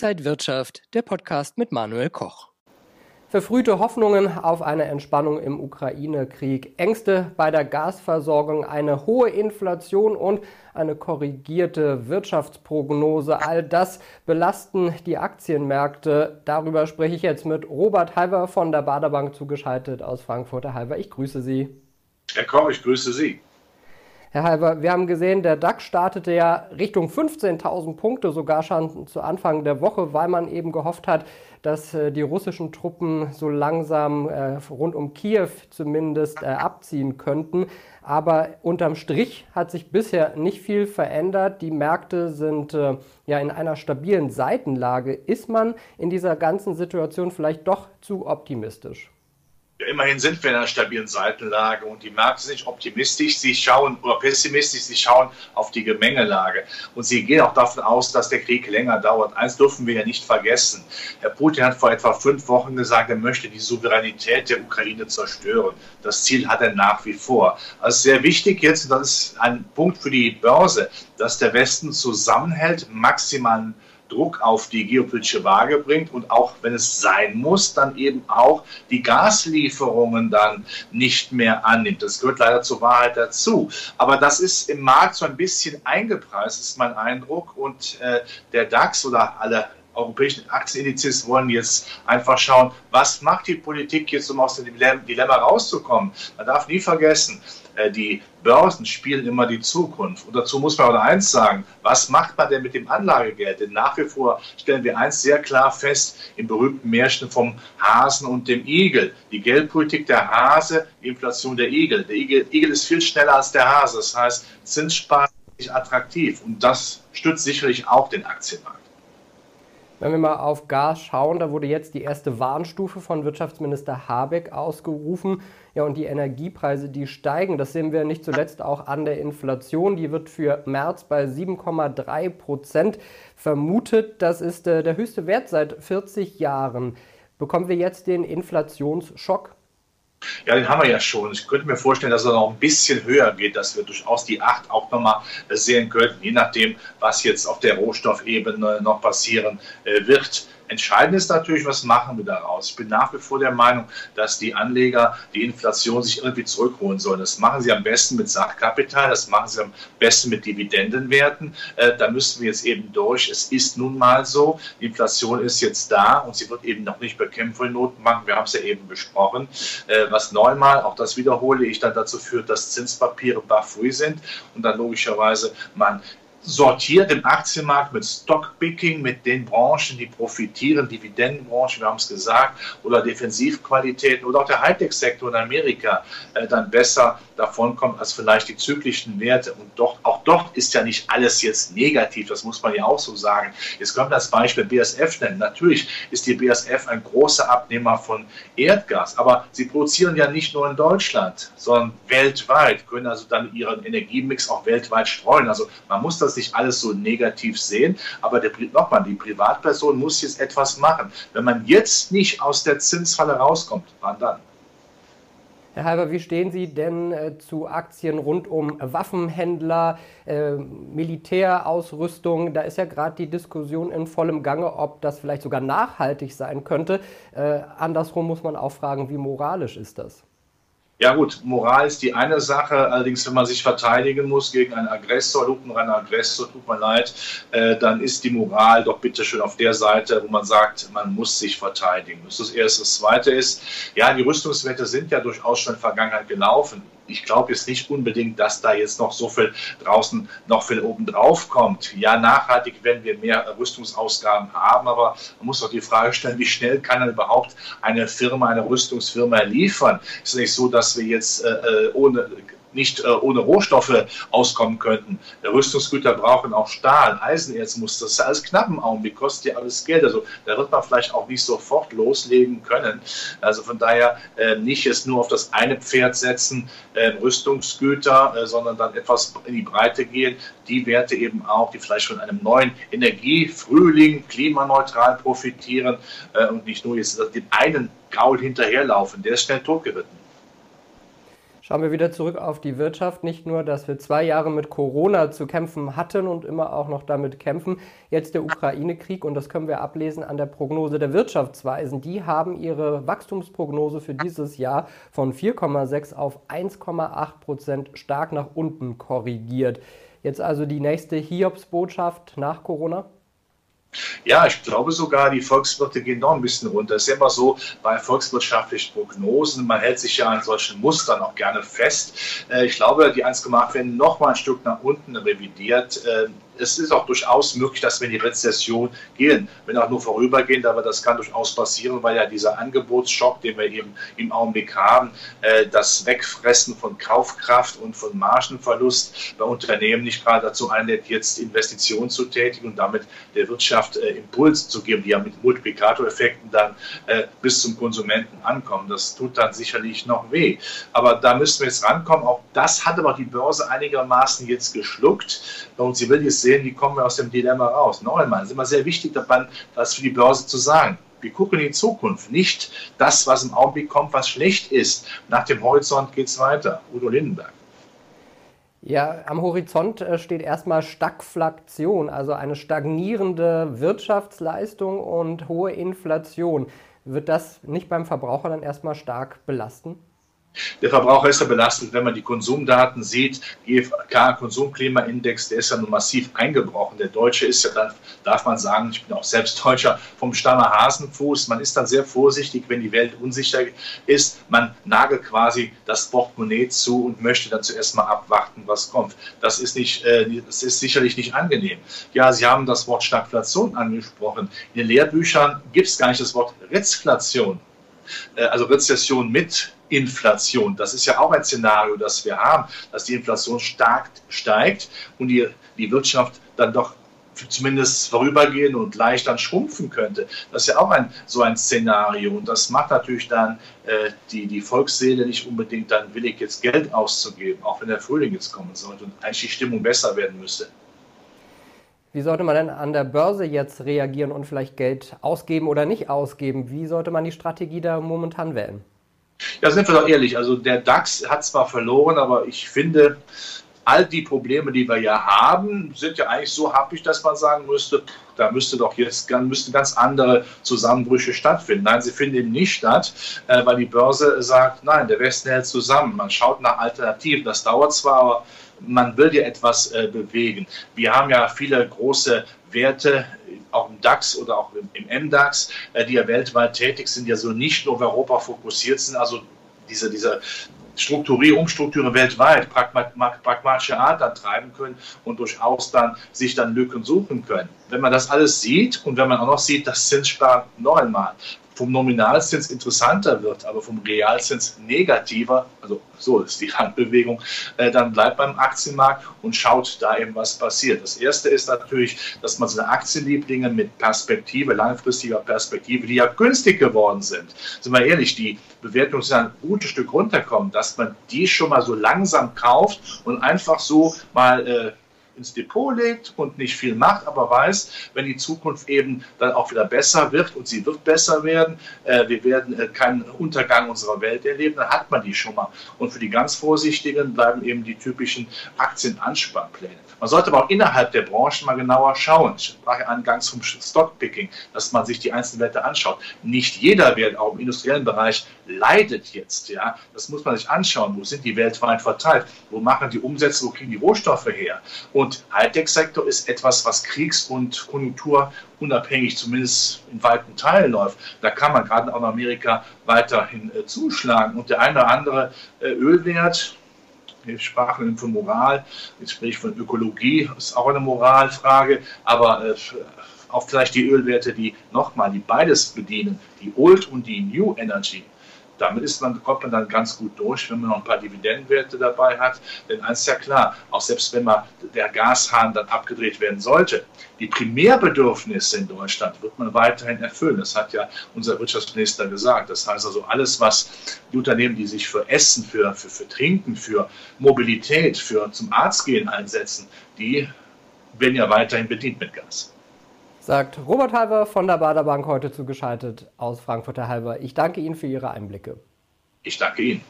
Inside Wirtschaft, der Podcast mit Manuel Koch. Verfrühte Hoffnungen auf eine Entspannung im Ukraine-Krieg, Ängste bei der Gasversorgung, eine hohe Inflation und eine korrigierte Wirtschaftsprognose. All das belasten die Aktienmärkte. Darüber spreche ich jetzt mit Robert Halver von der Baderbank zugeschaltet aus Frankfurt. Herr Halver, ich grüße Sie. Herr Koch, ich grüße Sie. Herr Halber, wir haben gesehen, der DAX startete ja Richtung 15.000 Punkte sogar schon zu Anfang der Woche, weil man eben gehofft hat, dass äh, die russischen Truppen so langsam äh, rund um Kiew zumindest äh, abziehen könnten. Aber unterm Strich hat sich bisher nicht viel verändert. Die Märkte sind ja in einer stabilen Seitenlage. Ist man in dieser ganzen Situation vielleicht doch zu optimistisch? Ja, immerhin sind wir in einer stabilen Seitenlage und die Märkte sind nicht optimistisch, sie schauen oder pessimistisch, sie schauen auf die Gemengelage und sie gehen auch davon aus, dass der Krieg länger dauert. Eins dürfen wir ja nicht vergessen. Herr Putin hat vor etwa fünf Wochen gesagt, er möchte die Souveränität der Ukraine zerstören. Das Ziel hat er nach wie vor. Also sehr wichtig jetzt, und das ist ein Punkt für die Börse, dass der Westen zusammenhält, maximalen Druck auf die geopolitische Waage bringt und auch, wenn es sein muss, dann eben auch die Gaslieferungen dann nicht mehr annimmt. Das gehört leider zur Wahrheit dazu. Aber das ist im Markt so ein bisschen eingepreist, ist mein Eindruck. Und äh, der DAX oder alle europäischen Aktienindizes wollen jetzt einfach schauen, was macht die Politik jetzt, um aus dem Dilemma rauszukommen. Man darf nie vergessen, äh, die Börsen spielen immer die Zukunft. Und dazu muss man auch eins sagen, was macht man denn mit dem Anlagegeld? Denn nach wie vor stellen wir eins sehr klar fest im berühmten Märchen vom Hasen und dem Igel. Die Geldpolitik der Hase, die Inflation der Igel. Der Igel, Igel ist viel schneller als der Hase. Das heißt, Zinssparen ist attraktiv. Und das stützt sicherlich auch den Aktienmarkt. Wenn wir mal auf Gas schauen, da wurde jetzt die erste Warnstufe von Wirtschaftsminister Habeck ausgerufen. Ja, und die Energiepreise, die steigen. Das sehen wir nicht zuletzt auch an der Inflation. Die wird für März bei 7,3 Prozent vermutet. Das ist äh, der höchste Wert seit 40 Jahren. Bekommen wir jetzt den Inflationsschock? Ja, den haben wir ja schon. Ich könnte mir vorstellen, dass er noch ein bisschen höher geht, dass wir durchaus die 8 auch nochmal sehen könnten, je nachdem, was jetzt auf der Rohstoffebene noch passieren äh, wird. Entscheidend ist natürlich, was machen wir daraus. Ich bin nach wie vor der Meinung, dass die Anleger die Inflation sich irgendwie zurückholen sollen. Das machen sie am besten mit Sachkapital, das machen sie am besten mit Dividendenwerten. Äh, da müssen wir jetzt eben durch. Es ist nun mal so, die Inflation ist jetzt da und sie wird eben noch nicht bekämpft von Notenbanken. Wir haben es ja eben besprochen. Äh, was neunmal, auch das wiederhole ich, dann dazu führt, dass Zinspapiere barfui sind und dann logischerweise man sortiert im Aktienmarkt mit Stockpicking, mit den Branchen, die profitieren, Dividendenbranchen, wir haben es gesagt, oder Defensivqualitäten oder auch der Hightech-Sektor in Amerika äh, dann besser davonkommt als vielleicht die zyklischen Werte. Und doch, auch dort ist ja nicht alles jetzt negativ, das muss man ja auch so sagen. Jetzt können wir das Beispiel BSF nennen. Natürlich ist die BSF ein großer Abnehmer von Erdgas, aber sie produzieren ja nicht nur in Deutschland, sondern weltweit, können also dann ihren Energiemix auch weltweit streuen. Also man muss das nicht alles so negativ sehen, aber nochmal, die Privatperson muss jetzt etwas machen. Wenn man jetzt nicht aus der Zinsfalle rauskommt, wann dann? Herr Halber, wie stehen Sie denn äh, zu Aktien rund um Waffenhändler, äh, Militärausrüstung? Da ist ja gerade die Diskussion in vollem Gange, ob das vielleicht sogar nachhaltig sein könnte. Äh, andersrum muss man auch fragen, wie moralisch ist das? Ja gut, Moral ist die eine Sache, allerdings wenn man sich verteidigen muss gegen einen Aggressor, lupenreiner Aggressor, tut mir leid, äh, dann ist die Moral doch bitte schön auf der Seite, wo man sagt, man muss sich verteidigen. Das ist das Erste. Das Zweite ist, ja, die Rüstungswerte sind ja durchaus schon in der Vergangenheit gelaufen ich glaube jetzt nicht unbedingt, dass da jetzt noch so viel draußen noch viel oben drauf kommt. Ja, nachhaltig werden wir mehr Rüstungsausgaben haben, aber man muss auch die Frage stellen, wie schnell kann dann überhaupt eine Firma, eine Rüstungsfirma liefern? Es ist nicht so, dass wir jetzt äh, äh ohne nicht äh, ohne Rohstoffe auskommen könnten. Rüstungsgüter brauchen auch Stahl, Eisenerz muss, das ist alles knapp im Augenblick, kostet ja alles Geld. Also da wird man vielleicht auch nicht sofort loslegen können. Also von daher äh, nicht jetzt nur auf das eine Pferd setzen, äh, Rüstungsgüter, sondern dann etwas in die Breite gehen. Die Werte eben auch, die vielleicht von einem neuen Energiefrühling klimaneutral profitieren äh, und nicht nur jetzt den einen Gaul hinterherlaufen, der ist schnell totgeritten. Schauen wir wieder zurück auf die Wirtschaft. Nicht nur, dass wir zwei Jahre mit Corona zu kämpfen hatten und immer auch noch damit kämpfen. Jetzt der Ukraine-Krieg und das können wir ablesen an der Prognose der Wirtschaftsweisen. Die haben ihre Wachstumsprognose für dieses Jahr von 4,6 auf 1,8 Prozent stark nach unten korrigiert. Jetzt also die nächste Hiobsbotschaft nach Corona? Ja, ich glaube sogar, die Volkswirte gehen noch ein bisschen runter. Es ist immer so bei volkswirtschaftlichen Prognosen, man hält sich ja an solchen Mustern auch gerne fest. Äh, ich glaube, die 1,8 werden noch mal ein Stück nach unten revidiert. Es ist auch durchaus möglich, dass wir in die Rezession gehen, wenn auch nur vorübergehend, aber das kann durchaus passieren, weil ja dieser Angebotsschock, den wir eben im Augenblick haben, äh, das Wegfressen von Kaufkraft und von Margenverlust bei Unternehmen nicht gerade dazu einlädt, jetzt Investitionen zu tätigen und damit der Wirtschaft äh, Impuls zu geben, die ja mit Multiplikatoreffekten dann äh, bis zum Konsumenten ankommen. Das tut dann sicherlich noch weh. Aber da müssen wir jetzt rankommen. Auch das hat aber die Börse einigermaßen jetzt geschluckt. Und sie will jetzt sehen, wie kommen wir aus dem Dilemma raus. Noch einmal, es ist immer sehr wichtig das für die Börse zu sagen. Wir gucken in die Zukunft, nicht das, was im Augenblick kommt, was schlecht ist. Nach dem Horizont geht es weiter. Udo Lindenberg. Ja, am Horizont äh, steht erstmal Stagflation, also eine stagnierende Wirtschaftsleistung und hohe Inflation. Wird das nicht beim Verbraucher dann erstmal stark belasten? Der Verbraucher ist ja belastet, wenn man die Konsumdaten sieht. GfK, Konsumklimaindex, der ist ja nun massiv eingebrochen. Der Deutsche ist ja dann, darf man sagen, ich bin auch selbst Deutscher, vom Stamme Hasenfuß. Man ist dann sehr vorsichtig, wenn die Welt unsicher ist. Man nagelt quasi das Portemonnaie zu und möchte dann zuerst mal abwarten, was kommt. Das ist, nicht, äh, das ist sicherlich nicht angenehm. Ja, Sie haben das Wort Stagflation angesprochen. In den Lehrbüchern gibt es gar nicht das Wort Rezflation. Äh, also Rezession mit Inflation. Das ist ja auch ein Szenario, das wir haben, dass die Inflation stark steigt und die, die Wirtschaft dann doch zumindest vorübergehen und leicht dann schrumpfen könnte. Das ist ja auch ein, so ein Szenario. Und das macht natürlich dann äh, die, die Volksseele nicht unbedingt dann willig, jetzt Geld auszugeben, auch wenn der Frühling jetzt kommen sollte und eigentlich die Stimmung besser werden müsste. Wie sollte man denn an der Börse jetzt reagieren und vielleicht Geld ausgeben oder nicht ausgeben? Wie sollte man die Strategie da momentan wählen? Ja, sind wir doch ehrlich. Also der DAX hat zwar verloren, aber ich finde, all die Probleme, die wir ja haben, sind ja eigentlich so happig, dass man sagen müsste, da müsste doch jetzt müssten ganz andere Zusammenbrüche stattfinden. Nein, sie finden eben nicht statt, äh, weil die Börse sagt, nein, der Westen hält zusammen. Man schaut nach Alternativen. Das dauert zwar, aber man will ja etwas äh, bewegen. Wir haben ja viele große Werte, auch im DAX oder auch im, im MDAX, äh, die ja weltweit tätig sind, ja so nicht nur auf Europa fokussiert sind, also diese, diese Strukturierung, Umstrukturierung weltweit, pragmatische Art dann treiben können und durchaus dann sich dann Lücken suchen können. Wenn man das alles sieht und wenn man auch noch sieht, dass Zinssparen noch einmal vom Nominalzins interessanter wird, aber vom Realzins negativer, also so ist die Handbewegung, äh, dann bleibt beim Aktienmarkt und schaut da eben, was passiert. Das erste ist natürlich, dass man seine Aktienlieblinge mit Perspektive, langfristiger Perspektive, die ja günstig geworden sind, sind wir ehrlich, die Bewertungen sind ein gutes Stück runterkommen, dass man die schon mal so langsam kauft und einfach so mal äh, ins Depot legt und nicht viel macht, aber weiß, wenn die Zukunft eben dann auch wieder besser wird und sie wird besser werden, äh, wir werden äh, keinen Untergang unserer Welt erleben, dann hat man die schon mal. Und für die ganz Vorsichtigen bleiben eben die typischen Aktienansparpläne. Man sollte aber auch innerhalb der Branchen mal genauer schauen. Ich sprach ja angangs vom Stockpicking, dass man sich die einzelnen Werte anschaut. Nicht jeder Wert, auch im industriellen Bereich, leidet jetzt. Ja, Das muss man sich anschauen. Wo sind die weltweit verteilt? Wo machen die Umsätze? Wo kriegen die Rohstoffe her? Und Hightech-Sektor ist etwas, was kriegs- und konjunkturunabhängig zumindest in weiten Teilen läuft. Da kann man gerade auch in Amerika weiterhin äh, zuschlagen. Und der eine oder andere äh, Ölwert, wir sprachen von Moral, ich spreche von Ökologie, ist auch eine Moralfrage, aber äh, auch vielleicht die Ölwerte, die nochmal, die beides bedienen, die Old und die New Energy, damit ist man, kommt man dann ganz gut durch, wenn man noch ein paar Dividendenwerte dabei hat. Denn eins ist ja klar, auch selbst wenn mal der Gashahn dann abgedreht werden sollte, die Primärbedürfnisse in Deutschland wird man weiterhin erfüllen. Das hat ja unser Wirtschaftsminister gesagt. Das heißt also, alles, was die Unternehmen, die sich für Essen, für, für, für Trinken, für Mobilität, für zum Arzt gehen einsetzen, die werden ja weiterhin bedient mit Gas sagt Robert Halver von der Baderbank heute zugeschaltet aus Frankfurter Halver. Ich danke Ihnen für Ihre Einblicke. Ich danke Ihnen.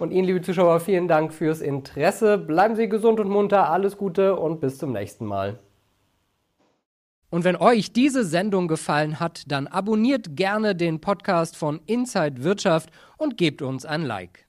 Und Ihnen, liebe Zuschauer, vielen Dank fürs Interesse. Bleiben Sie gesund und munter, alles Gute und bis zum nächsten Mal. Und wenn euch diese Sendung gefallen hat, dann abonniert gerne den Podcast von Inside Wirtschaft und gebt uns ein Like.